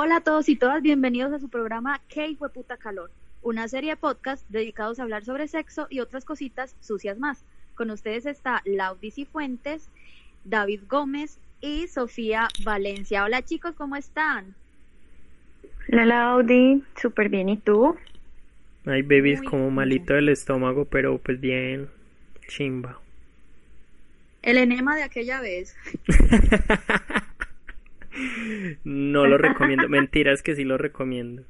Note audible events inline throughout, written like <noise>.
Hola a todos y todas, bienvenidos a su programa ¿Qué fue puta calor? Una serie de podcast dedicados a hablar sobre sexo y otras cositas sucias más. Con ustedes está Laudis y Fuentes, David Gómez y Sofía Valencia. Hola chicos, ¿cómo están? Hola Laudi, súper bien, ¿y tú? Ay, baby, es como malito del estómago, pero pues bien, chimba. El enema de aquella vez. <laughs> no lo recomiendo. Mentiras que sí lo recomiendo.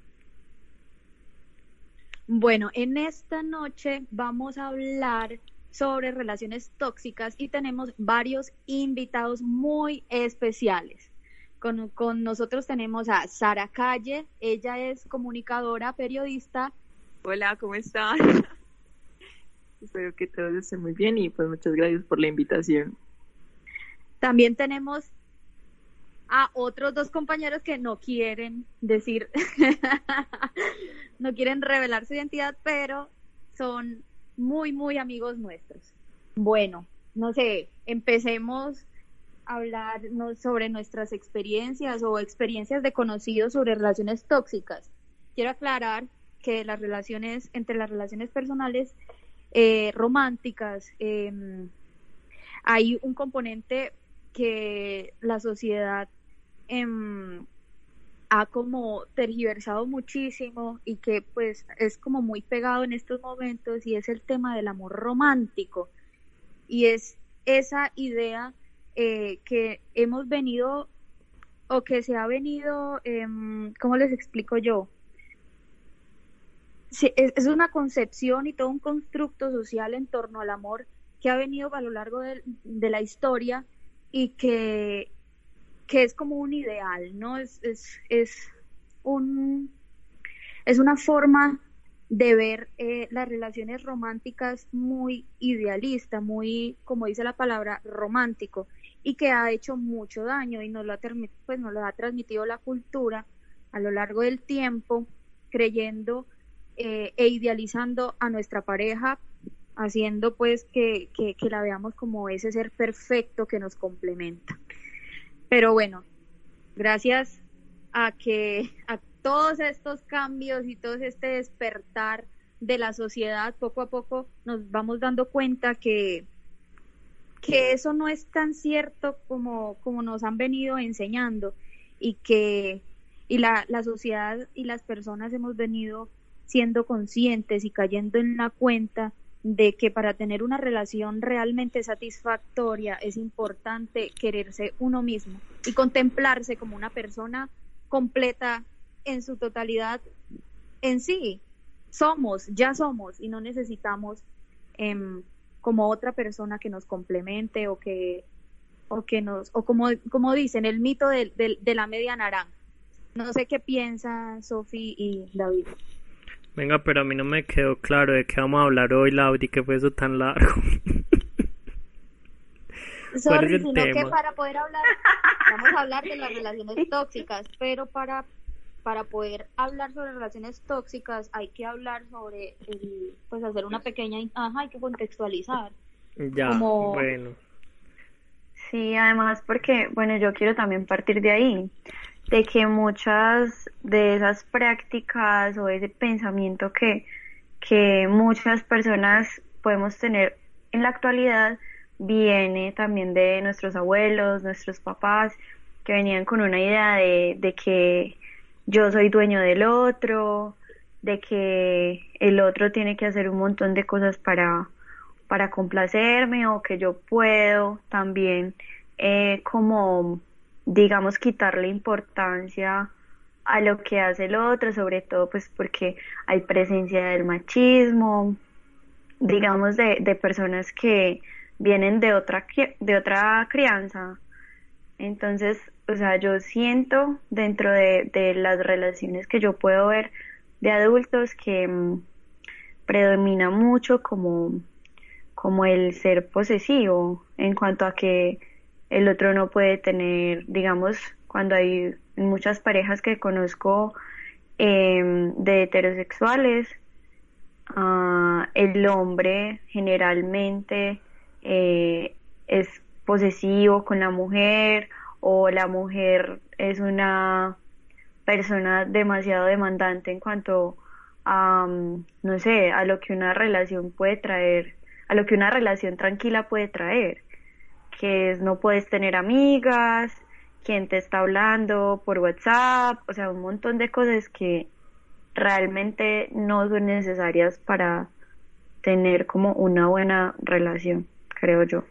Bueno, en esta noche vamos a hablar sobre relaciones tóxicas y tenemos varios invitados muy especiales. Con, con, nosotros tenemos a Sara Calle, ella es comunicadora, periodista. Hola, ¿cómo están? <laughs> Espero que todos estén muy bien y pues muchas gracias por la invitación. También tenemos a otros dos compañeros que no quieren decir, <laughs> no quieren revelar su identidad, pero son muy, muy amigos nuestros. Bueno, no sé, empecemos a hablar sobre nuestras experiencias o experiencias de conocidos sobre relaciones tóxicas. Quiero aclarar que las relaciones, entre las relaciones personales eh, románticas, em, hay un componente que la sociedad Em, ha como tergiversado muchísimo y que pues es como muy pegado en estos momentos y es el tema del amor romántico y es esa idea eh, que hemos venido o que se ha venido, eh, ¿cómo les explico yo? es, una concepción y todo un constructo social en torno al amor que ha venido a lo largo de la historia y que que es como un ideal, ¿no? Es, es, es, un, es una forma de ver eh, las relaciones románticas muy idealista, muy, como dice la palabra, romántico, y que ha hecho mucho daño y nos lo ha, pues, nos lo ha transmitido la cultura a lo largo del tiempo, creyendo eh, e idealizando a nuestra pareja, haciendo pues que, que, que la veamos como ese ser perfecto que nos complementa. Pero bueno, gracias a que a todos estos cambios y todo este despertar de la sociedad, poco a poco nos vamos dando cuenta que, que eso no es tan cierto como, como nos han venido enseñando y que y la, la sociedad y las personas hemos venido siendo conscientes y cayendo en la cuenta de que para tener una relación realmente satisfactoria es importante quererse uno mismo y contemplarse como una persona completa en su totalidad en sí. Somos, ya somos y no necesitamos em, como otra persona que nos complemente o que o que nos o como como dicen el mito de, de la media naranja. No sé qué piensan Sofi y David. Venga, pero a mí no me quedó claro de qué vamos a hablar hoy, Laudi, que fue eso tan largo. <laughs> Sorry, sino que para poder hablar, vamos a hablar de las relaciones <laughs> tóxicas, pero para, para poder hablar sobre relaciones tóxicas hay que hablar sobre, el, pues hacer una pequeña, ajá, hay que contextualizar. Ya, bueno. Sí, además porque, bueno, yo quiero también partir de ahí de que muchas de esas prácticas o ese pensamiento que, que muchas personas podemos tener en la actualidad viene también de nuestros abuelos, nuestros papás, que venían con una idea de, de que yo soy dueño del otro, de que el otro tiene que hacer un montón de cosas para, para complacerme o que yo puedo también eh, como digamos, quitarle importancia a lo que hace el otro, sobre todo pues porque hay presencia del machismo, digamos, de, de personas que vienen de otra, de otra crianza. Entonces, o sea, yo siento dentro de, de las relaciones que yo puedo ver de adultos que mm, predomina mucho como, como el ser posesivo en cuanto a que el otro no puede tener, digamos, cuando hay muchas parejas que conozco em, de heterosexuales, ah, el hombre generalmente eh, es posesivo con la mujer o la mujer es una persona demasiado demandante en cuanto a, mm, no sé, a lo que una relación puede traer, a lo que una relación tranquila puede traer, que no puedes tener amigas, quién te está hablando por WhatsApp, o sea, un montón de cosas que realmente no son necesarias para tener como una buena relación, creo yo.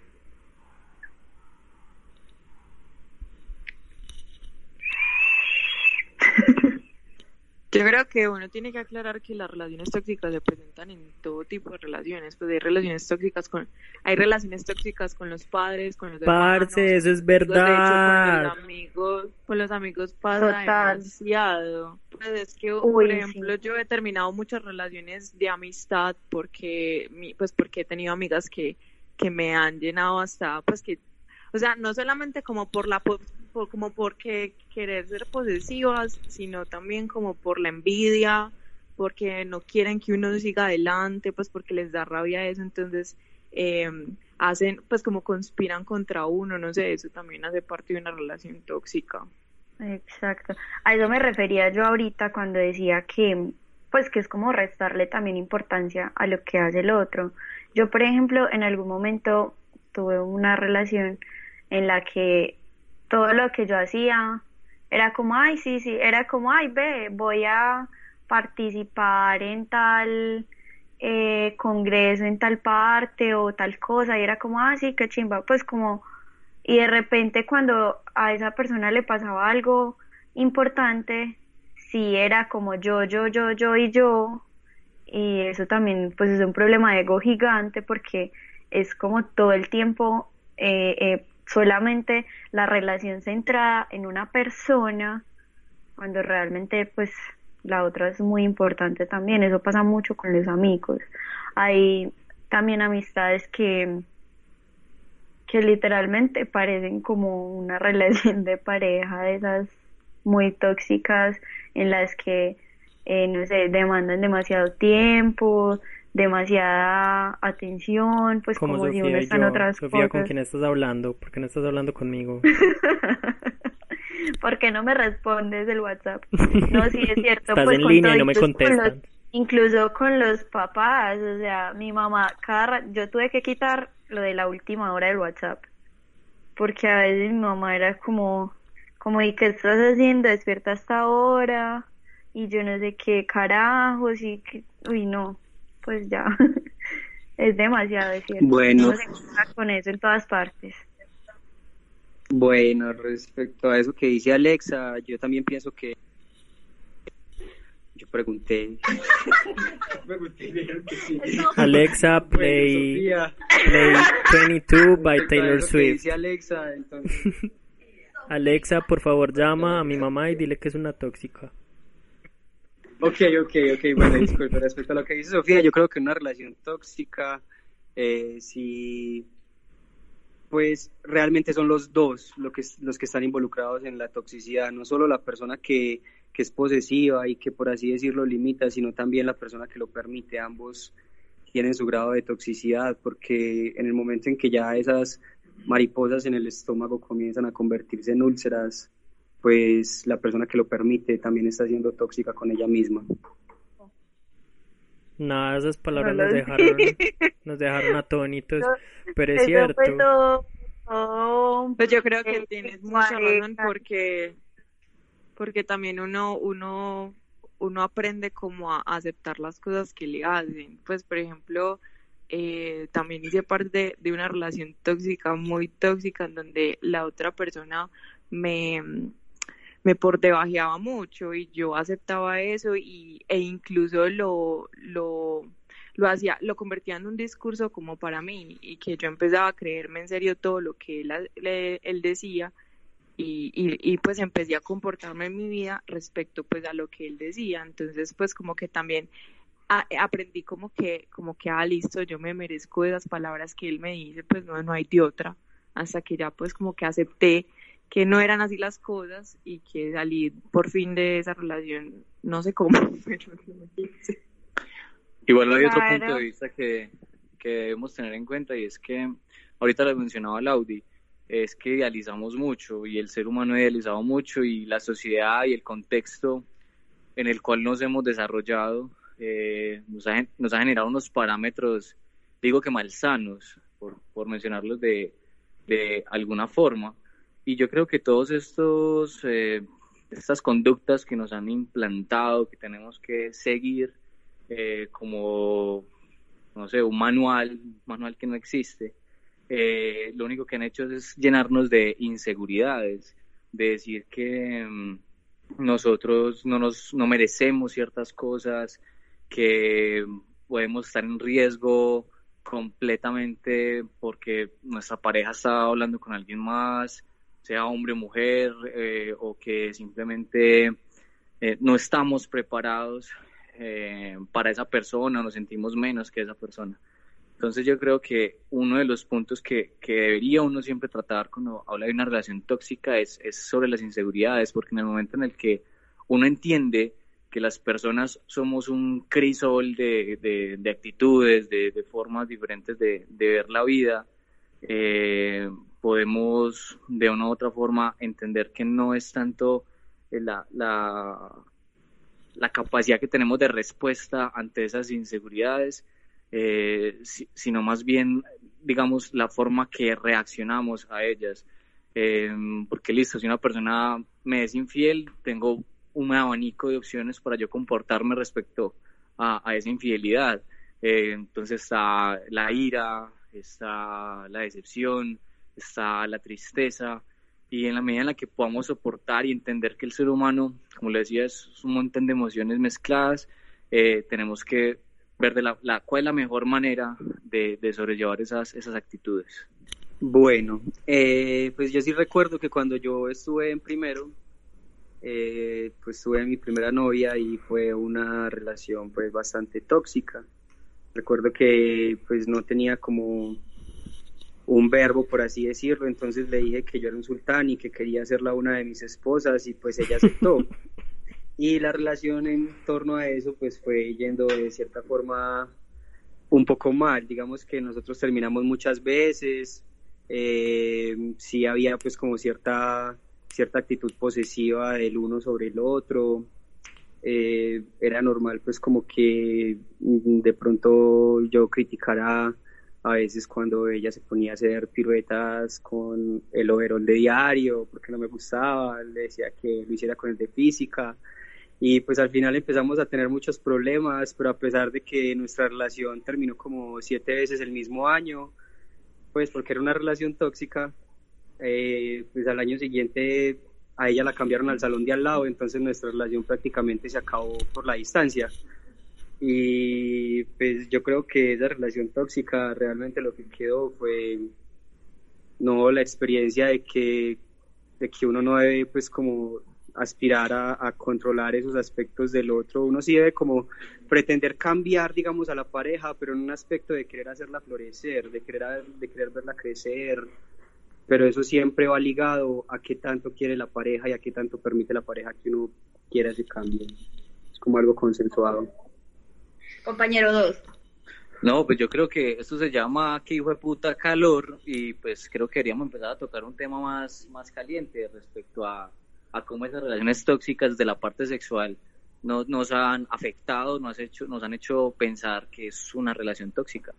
Yo creo que uno tiene que aclarar que las relaciones tóxicas se presentan en todo tipo de relaciones. Pues hay relaciones tóxicas con, hay relaciones tóxicas con los padres, con los Parce, eso es verdad. con los amigos, con los amigos pasa demasiado. Pues es que, por ejemplo, yo he terminado muchas relaciones de amistad porque, pues porque he tenido amigas que, que me han llenado hasta, pues que o sea, no solamente como por la como porque querer ser posesivas, sino también como por la envidia, porque no quieren que uno siga adelante, pues porque les da rabia eso, entonces eh, hacen, pues como conspiran contra uno, no sé, eso también hace parte de una relación tóxica. Exacto. A eso me refería yo ahorita cuando decía que, pues que es como restarle también importancia a lo que hace el otro. Yo, por ejemplo, en algún momento tuve una relación en la que todo lo que yo hacía era como, ay, sí, sí, era como, ay, ve, voy a participar en tal eh, congreso, en tal parte o tal cosa, y era como, ah, sí, qué chimba, pues como, y de repente cuando a esa persona le pasaba algo importante, sí era como yo, yo, yo, yo y yo, y eso también pues es un problema de ego gigante porque es como todo el tiempo eh, eh, solamente la relación centrada en una persona cuando realmente pues la otra es muy importante también. Eso pasa mucho con los amigos. Hay también amistades que que literalmente parecen como una <laughs> relación de pareja de esas muy tóxicas en las que eh, no sé demandan demasiado tiempo demasiada atención, pues como, si uno está en otras Sofía, ¿con quién estás hablando? ¿Por qué no estás hablando conmigo? <laughs> ¿Por qué no me respondes el WhatsApp? No, sí, es <laughs> cierto. Estás pues, en línea y no me contestas. incluso con los papás, o sea, mi mamá, cada yo tuve que quitar lo de la última hora del WhatsApp, porque a veces mi mamá era como, como, ¿y qué estás haciendo? Despierta hasta ahora, y yo no sé qué carajos, y que, uy, no, pues ya <laughs> es demasiado, es cierto. Bueno. con eso en todas partes. Bueno, respecto a eso que dice Alexa, yo también pienso que yo pregunté. <laughs> Alexa, play, play 22 by Taylor Swift. Alexa, <laughs> Alexa, por favor, llama a mi mamá y dile que es una tóxica. Ok, ok, ok, bueno, disculpe, respecto a lo que dice Sofía, yo creo que una relación tóxica, eh, si pues realmente son los dos lo que, los que están involucrados en la toxicidad, no solo la persona que, que es posesiva y que por así decirlo limita, sino también la persona que lo permite, ambos tienen su grado de toxicidad, porque en el momento en que ya esas mariposas en el estómago comienzan a convertirse en úlceras, pues la persona que lo permite también está siendo tóxica con ella misma. Nada, esas palabras nos dejaron, nos dejaron atónitos, pero es cierto. Pues yo creo que tienes mucha razón porque, porque también uno, uno, uno aprende como a aceptar las cosas que le hacen. Pues por ejemplo, eh, también hice parte de una relación tóxica, muy tóxica, en donde la otra persona me me por debajeaba mucho y yo aceptaba eso y, e incluso lo, lo, lo hacía, lo convertía en un discurso como para mí y que yo empezaba a creerme en serio todo lo que él, él decía y, y, pues empecé a comportarme en mi vida respecto pues a lo que él decía. Entonces pues como que también aprendí como que como que ah listo yo me merezco esas palabras que él me dice pues no no hay de otra hasta que ya pues como que acepté que no eran así las cosas y que salí por fin de esa relación, no sé cómo, <laughs> pero Igual hay otro punto de vista que, que debemos tener en cuenta y es que ahorita lo mencionaba Laudi, es que idealizamos mucho y el ser humano ha idealizado mucho y la sociedad y el contexto en el cual nos hemos desarrollado eh, nos, ha, nos, ha, generado unos parámetros, digo que malsanos, por, por mencionarlos de, de, alguna forma. Y yo creo que todos estos, eh, estas conductas que nos han implantado, que tenemos que seguir eh, como, no sé, un manual, un manual que no existe, eh, lo único que han hecho es llenarnos de inseguridades, de decir que mm, nosotros no nos no merecemos ciertas cosas, que podemos estar en riesgo completamente porque nuestra pareja está hablando con alguien más, sea hombre o mujer, eh, o que simplemente eh, no estamos preparados para esa persona, nos sentimos menos que esa persona. Entonces yo creo que uno de los puntos que, que, debería uno siempre tratar cuando habla de una relación tóxica es, es, sobre las inseguridades, porque en el momento en el que uno entiende que las personas somos un crisol de, de, de actitudes, de, de, formas diferentes de, ver la vida, eh, podemos de una u otra forma entender que no es tanto la, la, capacidad que tenemos de respuesta ante esas inseguridades, eh, sino más bien, digamos, la forma que reaccionamos a ellas. Eh, porque listo, si una persona me es infiel, tengo un abanico de opciones para yo comportarme respecto a, esa infidelidad. Eh, entonces está la ira, está la decepción, está la tristeza, y en la medida en la que podamos soportar y entender que el ser humano, como le decía, es un montón de emociones mezcladas, tenemos que ver de la, la, cuál es la mejor manera de, de sobrellevar esas, esas actitudes. Bueno, eh, pues yo sí recuerdo que cuando yo estuve en primero, eh, pues tuve mi primera novia y fue una relación pues bastante tóxica. Recuerdo que pues no tenía como un verbo, por así decirlo, entonces le dije que yo era un sultán y que quería hacerla una de mis esposas y pues ella aceptó. <laughs> Y la relación en torno a eso pues fue yendo de cierta forma un poco mal, digamos que nosotros terminamos muchas veces, eh, sí había pues como cierta, cierta actitud posesiva del uno sobre el otro, eh, era normal pues como que de pronto yo criticara a veces cuando ella se ponía a hacer piruetas con el overol de diario porque no me gustaba, le decía que lo hiciera con el de física, y pues al final empezamos a tener muchos problemas, pero a pesar de que nuestra relación terminó como siete veces el mismo año, pues porque era una relación tóxica, eh, pues al año siguiente a ella la cambiaron al salón de al lado, entonces nuestra relación prácticamente se acabó por la distancia. Y pues yo creo que esa relación tóxica realmente lo que quedó fue no la experiencia de que, de que uno no debe pues como aspirar a, controlar esos aspectos del otro. Uno sí debe como pretender cambiar, digamos, a la pareja, pero en un aspecto de querer hacerla florecer, de querer, de querer verla crecer, pero eso siempre va ligado a qué tanto quiere la pareja y a qué tanto permite la pareja que uno quiera ese cambio. Es como algo consensuado. Compañero 2. No, pues yo creo que esto se llama que hijo de puta calor y pues creo que queríamos empezar a tocar un tema más, más caliente respecto a, a cómo esas relaciones tóxicas de la parte sexual nos, nos han afectado, nos, hecho, nos han hecho pensar que es una relación tóxica.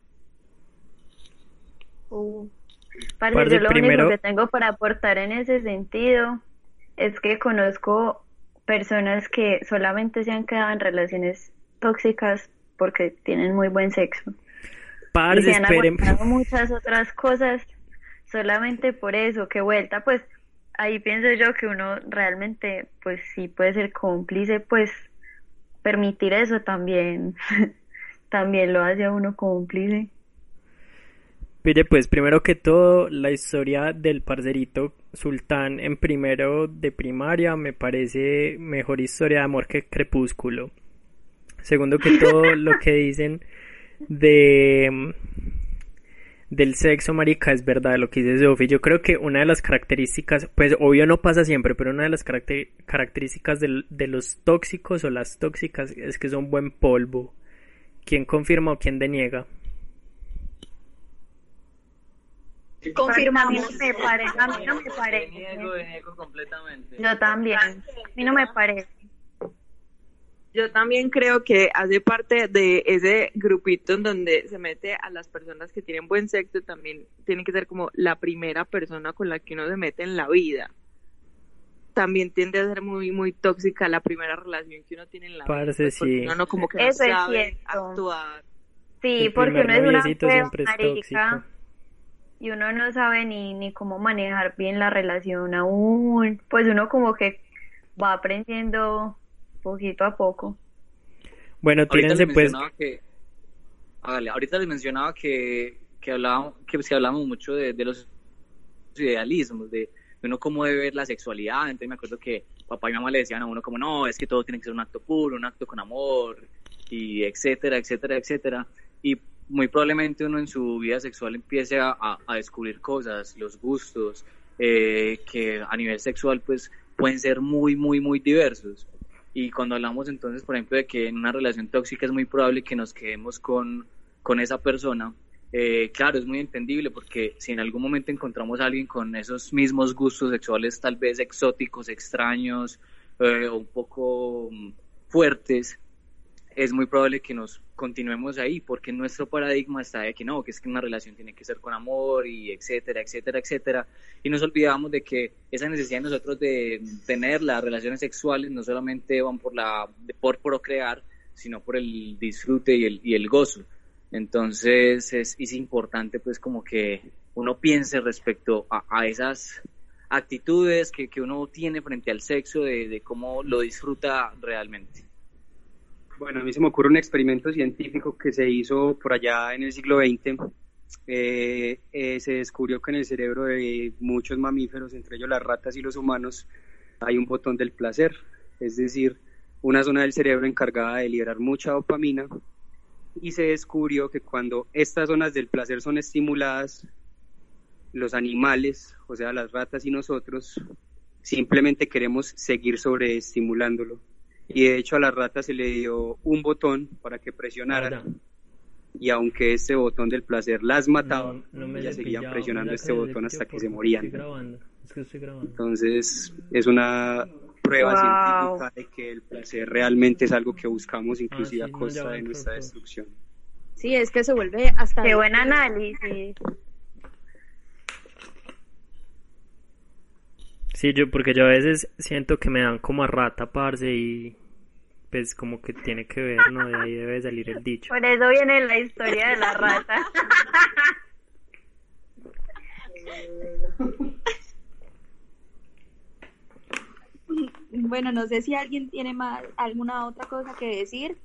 Uh, yo lo único que tengo para aportar en ese sentido es que conozco personas que solamente se han quedado en relaciones tóxicas porque tienen muy buen sexo. y se han aguantado muchas otras cosas solamente por eso, que vuelta, pues ahí pienso yo que uno realmente, pues sí puede ser cómplice, pues permitir eso también, <laughs> también lo hace a uno cómplice. Pide pues primero que todo la historia del parcerito Sultán en primero de primaria me parece mejor historia de amor que Crepúsculo. Segundo que todo lo que dicen de del sexo, marica, es verdad lo que dice Sophie. Yo creo que una de las características, pues obvio no pasa siempre, pero una de las características de, los tóxicos o las tóxicas es que son buen polvo. ¿Quién confirma o quién deniega? Confirmamos. me parece, a mí no me parece. Completamente. Yo también. A mí no me parece. Yo también creo que hace parte de ese grupito en donde se mete a las personas que tienen buen sexo, también tiene que ser como la primera persona con la que uno se mete en la vida. También tiende a ser muy muy tóxica la primera relación que uno tiene en la vida. Parce, pues, porque sí. Uno no como que Eso no es sabe actuar. Sí, El porque uno es una siempre es tóxico. y uno no sabe ni, ni cómo manejar bien la relación aún. Pues uno como que va aprendiendo poquito a poco. Bueno, tírense pues. que, hágale, ahorita les mencionaba que, que hablábamos, que, sí hablamos mucho de, de los idealismos, de, de uno cómo debe ver la sexualidad. Entonces me acuerdo que papá y mamá le decían a uno como, no, es que todo tiene que ser un acto puro, un acto con amor, y etcétera, etcétera, etcétera. Y muy probablemente uno en su vida sexual empiece a, a- a descubrir cosas, los gustos, eh, que a nivel sexual pues pueden ser muy, muy, muy diversos. Y cuando hablamos entonces, por ejemplo, de que en una relación tóxica es muy probable que nos quedemos con, con esa persona, eh, claro, es muy entendible porque si en algún momento encontramos a alguien con esos mismos gustos sexuales tal vez exóticos, extraños eh, o un poco mm, fuertes, es muy probable que nos continuemos ahí porque nuestro paradigma está de que no, que es que una relación tiene que ser con amor y etcétera, etcétera, etcétera. Y nos olvidamos de que esa necesidad de nosotros de tener las relaciones sexuales no solamente van por la por procrear, sino por el disfrute y el, y el gozo. Entonces es, es importante pues como que uno piense respecto a, a esas actitudes que, que uno tiene frente al sexo, de, de cómo lo disfruta realmente. Bueno, a mí se me ocurre un experimento científico que se hizo por allá en el siglo XX. Eh, eh, se descubrió que en el cerebro de muchos mamíferos, entre ellos las ratas y los humanos, hay un botón del placer, es decir, una zona del cerebro encargada de liberar mucha dopamina. Y se descubrió que cuando estas zonas del placer son estimuladas, los animales, o sea, las ratas y nosotros, simplemente queremos seguir sobreestimulándolo. Y de hecho a las ratas se le dio un botón para que presionaran. Ahora, Y aunque este botón del placer las mataba, no, no me ellas seguían pillaba, presionando este botón hasta que se morían. Estoy grabando. Es que estoy grabando. Entonces es una prueba Wow. científica de que el placer realmente es algo que buscamos inclusive Ah, sí, a no, costa va, de nuestra destrucción. Sí, es que se vuelve hasta... Qué buen análisis. Sí, yo, porque yo a veces siento que me dan como a rata, parce, y pues como que tiene que ver, ¿no? De ahí debe salir el dicho. Por eso viene la historia de la rata. Bueno, no sé si alguien tiene más alguna otra cosa que decir.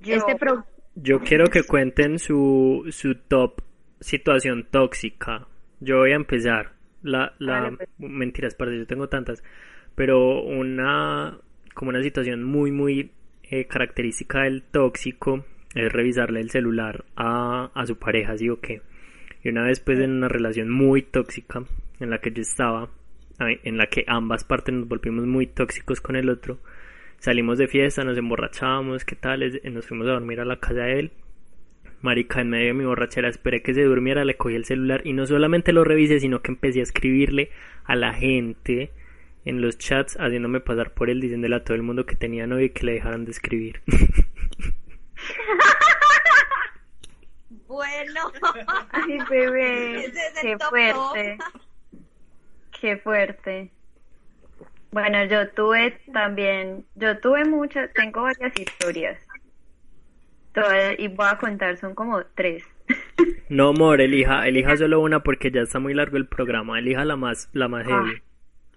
Yo- Este pro... Yo quiero que cuenten su, su top situación tóxica. Yo voy a empezar. La, la, Dale, pues. mentiras, parce, yo tengo tantas. Pero una, como una situación muy, muy eh, característica del tóxico es revisarle el celular a, a su pareja, ¿sí o qué? Y una vez, pues, en una relación muy tóxica en la que yo estaba, en la que ambas partes nos volvimos muy tóxicos con el otro, salimos de fiesta, nos emborrachábamos, ¿qué tal? Nos fuimos a dormir a la casa de él. Marica, en medio de mi borrachera esperé que se durmiera, le cogí el celular y no solamente lo revisé, sino que empecé a escribirle a la gente en los chats, haciéndome pasar por él, diciéndole a todo el mundo que tenía novio y que le dejaran de escribir. <laughs> Bueno, Ay, bebé. <laughs> Es Qué top fuerte. Qué fuerte. Bueno, yo tuve también, yo tuve muchas, tengo varias historias. Y voy a contar, son como tres. <laughs> No, amor, elija, elija solo una porque ya está muy largo el programa, elija la más, la más Ah. heavy.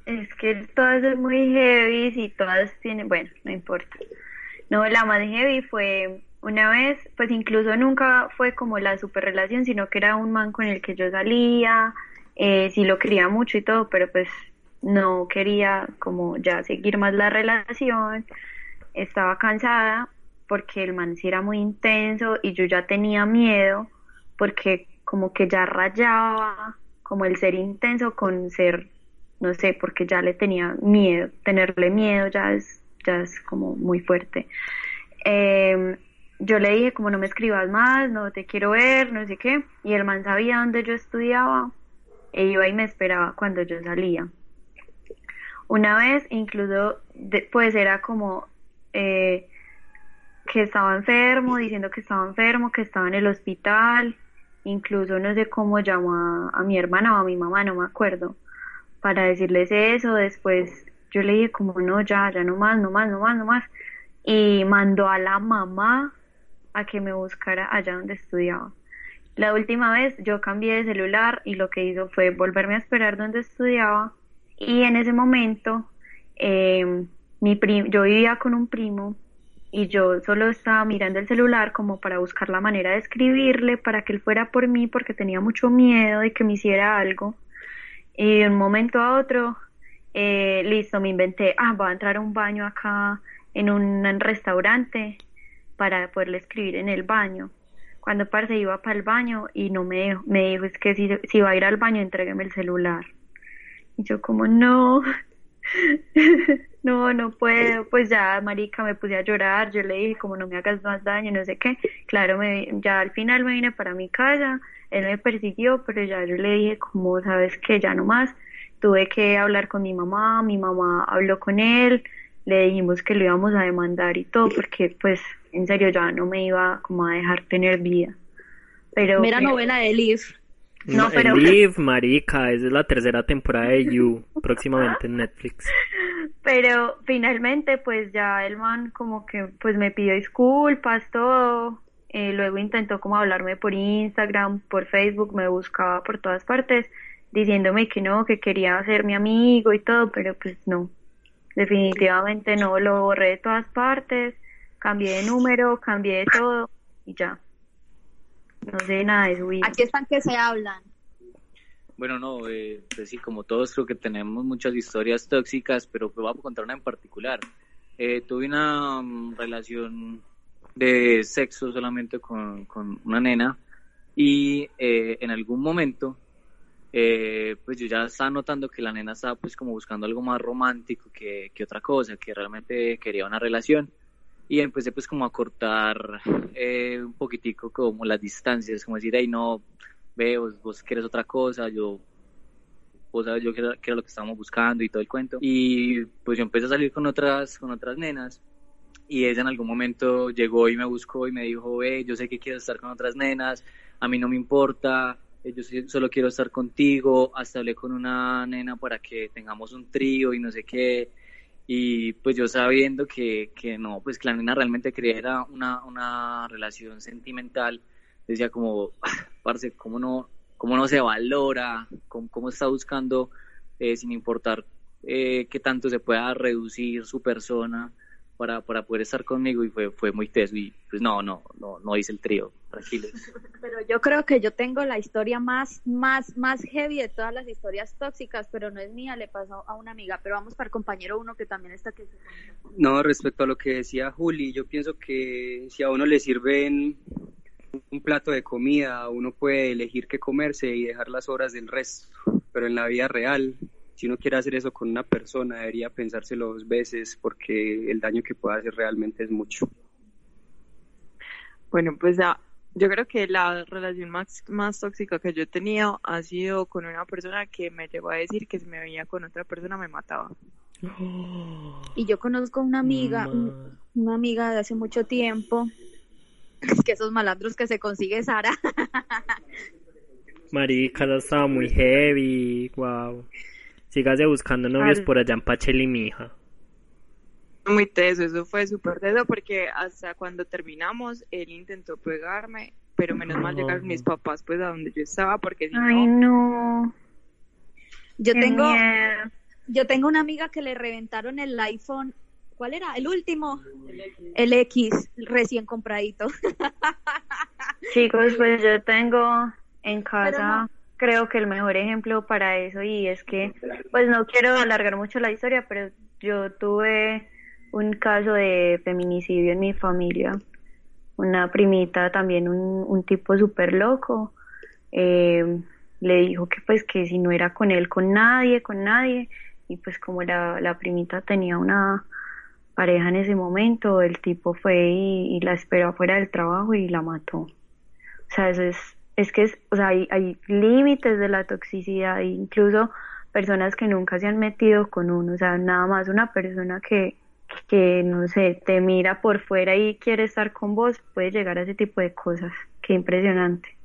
Es que todas son muy heavy y todas tienen, bueno, no importa. No, la más heavy fue una vez, pues incluso nunca fue como la super relación, sino que era un man con el que yo salía, eh, sí lo quería mucho y todo, pero pues no quería como ya seguir más la relación, estaba cansada porque el man sí era muy intenso y yo ya tenía miedo porque como que ya rayaba como el ser intenso con ser no sé, porque ya le tenía miedo, tenerle miedo ya es, ya es como muy fuerte. Eh, yo le dije como no me escribas más, no te quiero ver, no sé qué, y el man sabía dónde yo estudiaba e iba y me esperaba cuando yo salía. Una vez incluso, pues era como eh, que estaba enfermo, diciendo que estaba enfermo, que estaba en el hospital, incluso no sé cómo llamó a, mi hermana o a mi mamá, no me acuerdo, para decirles eso, después yo le dije como no, ya, ya no más, no más, no más, no más, y mandó a la mamá a que me buscara allá donde estudiaba. La última vez yo cambié de celular y lo que hizo fue volverme a esperar donde estudiaba. Y en ese momento eh, mi yo vivía con un primo y yo solo estaba mirando el celular como para buscar la manera de escribirle para que él fuera por mí porque tenía mucho miedo de que me hiciera algo. Y de un momento a otro eh, listo me inventé ah voy a entrar a un baño acá en un restaurante para poderle escribir en el baño cuando parce iba para el baño y no me me dijo es que si, si va a ir al baño entrégueme el celular y yo como no <laughs> no, no puedo, pues ya, marica, me puse a llorar, yo le dije, como no me hagas más daño, no sé qué, claro, me, ya al final me vine para mi casa, él me persiguió, pero ya yo le dije, como sabes que ya no más, tuve que hablar con mi mamá, mi mamá habló con él, le dijimos que lo íbamos a demandar y todo, porque pues en serio ya no me iba como a dejar tener vida. Pero, Mira novela de Liz. No, pero... Live, marica, es la tercera temporada de You, próximamente en Netflix. <laughs> Pero finalmente, pues ya el man como que pues me pidió disculpas, todo. Eh, luego intentó como hablarme por Instagram, por Facebook, me buscaba por todas partes, diciéndome que no, que quería ser mi amigo y todo, pero pues no. Definitivamente no, lo borré de todas partes, cambié de número, cambié de todo y ya. No sé nada de su vida. Aquí están que se hablan. Bueno, no, eh, pues sí, como todos creo que tenemos muchas historias tóxicas, pero pues voy a contar una en particular. Eh, tuve una mm, relación de sexo solamente con, una nena y eh, en algún momento eh, pues yo ya estaba notando que la nena estaba pues como buscando algo más romántico que, que otra cosa, que realmente quería una relación y empecé pues como a cortar eh, un poquitico como las distancias, como decir, hey no, ve, vos, quieres otra cosa, yo, vos sabes yo qué era, lo que estábamos buscando y todo el cuento. Y pues yo empecé a salir con otras, con otras nenas y ella en algún momento llegó y me buscó y me dijo, ve, yo sé que quieres estar con otras nenas, a mí no me importa, eh, yo solo quiero estar contigo, hasta hablé con una nena para que tengamos un trío y no sé qué, y pues yo sabiendo que, que no, pues que la nena realmente quería una, una relación sentimental, decía como, <laughs> parce, ¿cómo no, cómo no se valora? ¿Cómo, cómo está buscando, eh, sin importar eh, qué tanto se pueda reducir su persona? para, para poder estar conmigo y fue, fue muy teso y pues no, no, no, no hice el trío, tranquilos. <laughs> Pero yo creo que yo tengo la historia más, más, más heavy de todas las historias tóxicas, pero no es mía, le pasó a una amiga, pero vamos para el compañero uno que también está aquí. No, respecto a lo que decía Juli, yo pienso que si a uno le sirven un plato de comida, uno puede elegir qué comerse y dejar las horas del resto, pero en la vida real si uno quiere hacer eso con una persona, debería pensárselo dos veces porque el daño que puede hacer realmente es mucho. Bueno, pues ya, yo creo que la relación más, más tóxica que yo he tenido ha sido con una persona que me llegó a decir que si me veía con otra persona me mataba. <gasps> Y yo conozco una amiga, una amiga de hace mucho tiempo, que esos malandros que se consigue Sara. Marica, estaba muy heavy, wow. Sígase buscando novios por allá en Pacheli, mija. Muy teso, eso fue súper teso porque hasta cuando terminamos él intentó pegarme, pero menos mal llegaron mis papás pues a donde yo estaba porque si Ay, no. Yo tengo yo tengo una amiga que le reventaron el iPhone ¿Cuál era? El último. El X, recién compradito. <laughs> Chicos, pues yo tengo en casa creo que el mejor ejemplo para eso y es que, pues no quiero alargar mucho la historia, pero yo tuve un caso de feminicidio en mi familia. Una primita, también un, un tipo súper loco, eh, le dijo que pues que si no era con él, con nadie, con nadie, y pues como la, la primita tenía una, pareja en ese momento, el tipo fue y, la esperó afuera del trabajo y la mató. O sea, eso es, es que es, o sea, hay, hay límites de la toxicidad, incluso personas que nunca se han metido con uno, o sea, nada más una persona que, que no sé, te mira por fuera y quiere estar con vos, puede llegar a ese tipo de cosas. Qué impresionante.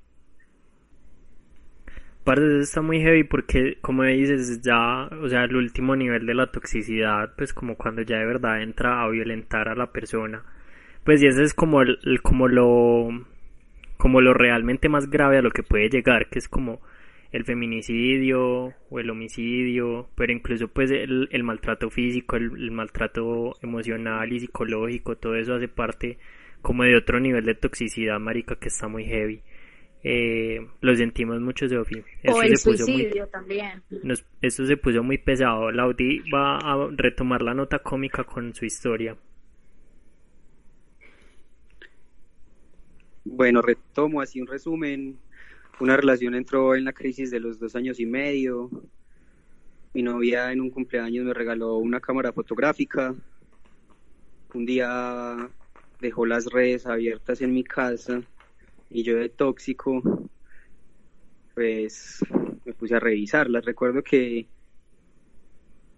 Parte está muy heavy porque, como dices, ya, o sea, el último nivel de la toxicidad, pues como cuando ya de verdad entra a violentar a la persona. Pues y ese es como el, como lo, como lo realmente más grave a lo que puede llegar, que es como el feminicidio o el homicidio, pero incluso pues el, el maltrato físico, el, maltrato emocional y psicológico, todo eso hace parte como de otro nivel de toxicidad, marica, que está muy heavy eh, lo sentimos mucho, Sofi. O el suicidio también. esto se puso muy pesado. Laudi va a retomar la nota cómica con su historia. Bueno, retomo así un resumen. Una relación entró en la crisis de los dos años y medio. Mi novia en un cumpleaños me regaló una cámara fotográfica. Un día dejó las redes abiertas en mi casa y yo de tóxico, pues me puse a revisarlas. Recuerdo que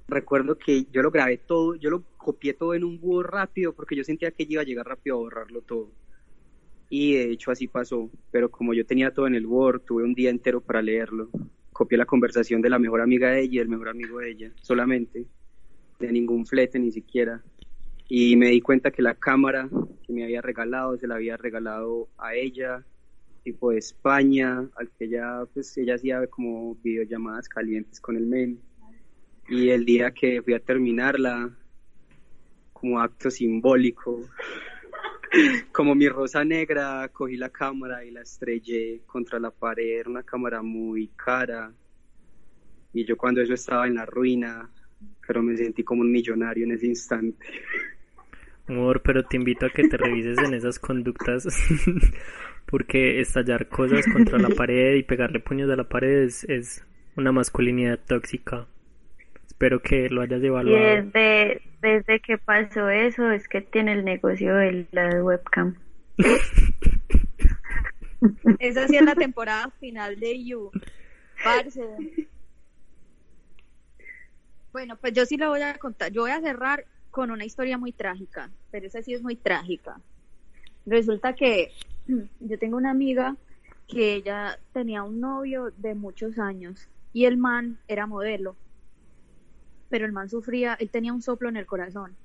recuerdo que yo lo grabé todo, yo lo copié todo en un Word rápido porque yo sentía que iba a llegar rápido a borrarlo todo. Y de hecho así pasó, pero como yo tenía todo en el Word, tuve un día entero para leerlo. Copié la conversación de la mejor amiga de ella y el mejor amigo de ella, solamente, de ningún flete ni siquiera y me di cuenta que la cámara que me había regalado se la había regalado a ella tipo de España al que ella pues ella hacía como videollamadas calientes con el men y el día que fui a terminarla como acto simbólico <laughs> como mi rosa negra cogí la cámara y la estrellé contra la pared era una cámara muy cara y yo cuando eso estaba en la ruina pero me sentí como un millonario en ese instante Amor, pero te invito a que te revises en esas conductas <laughs> porque estallar cosas contra la <laughs> pared y pegarle puños a la pared es, una masculinidad tóxica. Espero que lo hayas evaluado. Y desde, desde que pasó eso es que tiene el negocio de la webcam. <laughs> Esa sí es la temporada final de You. Parce. Bueno, pues yo sí lo voy a contar. Yo voy a cerrar con una historia muy trágica, pero esa sí es muy trágica. Resulta que yo tengo una amiga que ella tenía un novio de muchos años y el man era modelo, pero el man sufría, él tenía un soplo en el corazón.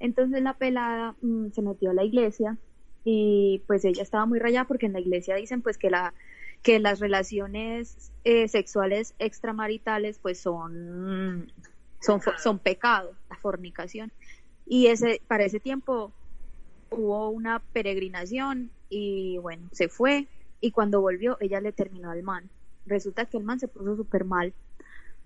Entonces la pelada mm, se metió a la iglesia y pues ella estaba muy rayada porque en la iglesia dicen pues que la que las relaciones eh, sexuales extramaritales pues son son, son pecados, la fornicación. Y ese, para ese tiempo hubo una peregrinación y bueno, se fue y cuando volvió ella le terminó al man. Resulta que el man se puso súper mal,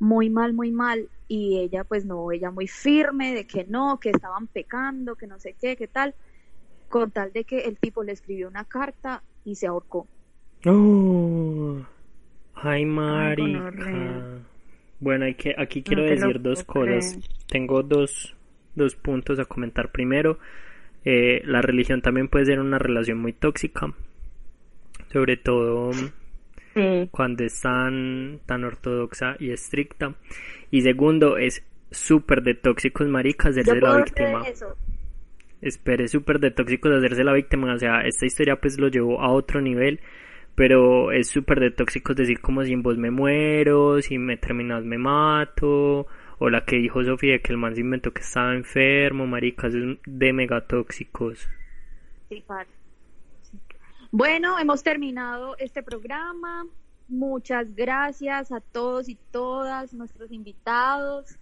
muy mal, muy mal y ella pues no, ella muy firme de que no, que estaban pecando, que no sé qué, qué tal, con tal de que el tipo le escribió una carta y se ahorcó. Oh, ay, marica. Bueno, hay que, aquí quiero decir dos cosas. Tengo dos, dos puntos a comentar. Primero, eh, la religión también puede ser una relación muy tóxica, sobre todo cuando es tan, tan ortodoxa y estricta. Y segundo, es súper de tóxicos, marica, hacerse la víctima. Espere, súper de tóxicos hacerse la víctima. O sea, esta historia pues lo llevó a otro nivel pero es súper de tóxico decir como sin vos me muero, si me terminas me mato, o la que dijo Sofía que el man se inventó que estaba enfermo, maricas de megatóxicos. Sí, Bueno, hemos terminado este programa. Muchas gracias a todos y todas nuestros invitados.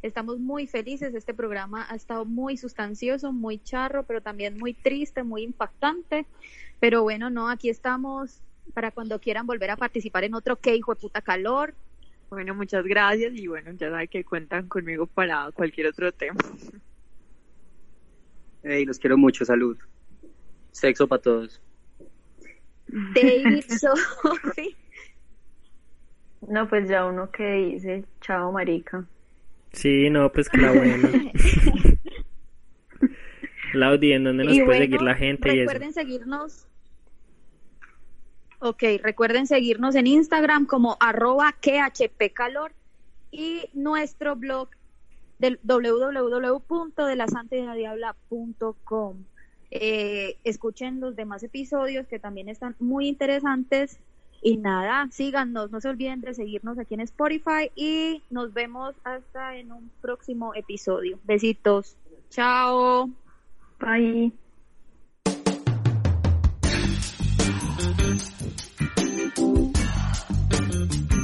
Estamos muy felices. Este programa ha estado muy sustancioso, muy charro, pero también muy triste, muy impactante. Pero bueno, no, aquí estamos para cuando quieran volver a participar en otro que hijo de puta calor. Bueno, muchas gracias y bueno, ya saben que cuentan conmigo para cualquier otro tema. Hey, los quiero mucho, salud. Sexo para todos. David <laughs> Sophie. No, pues ya uno que dice, chao marica. Sí, no, pues que la <laughs> buena. Claudia, ¿en dónde nos puede seguir la gente? Recuerden seguirnos. Ok, recuerden seguirnos en Instagram como arroba calor y nuestro blog del www.delasantediabla.com. Eh, escuchen los demás episodios que también están muy interesantes. Y nada, síganos, no se olviden de seguirnos aquí en Spotify y nos vemos hasta en un próximo episodio. Besitos. Chao. Bye.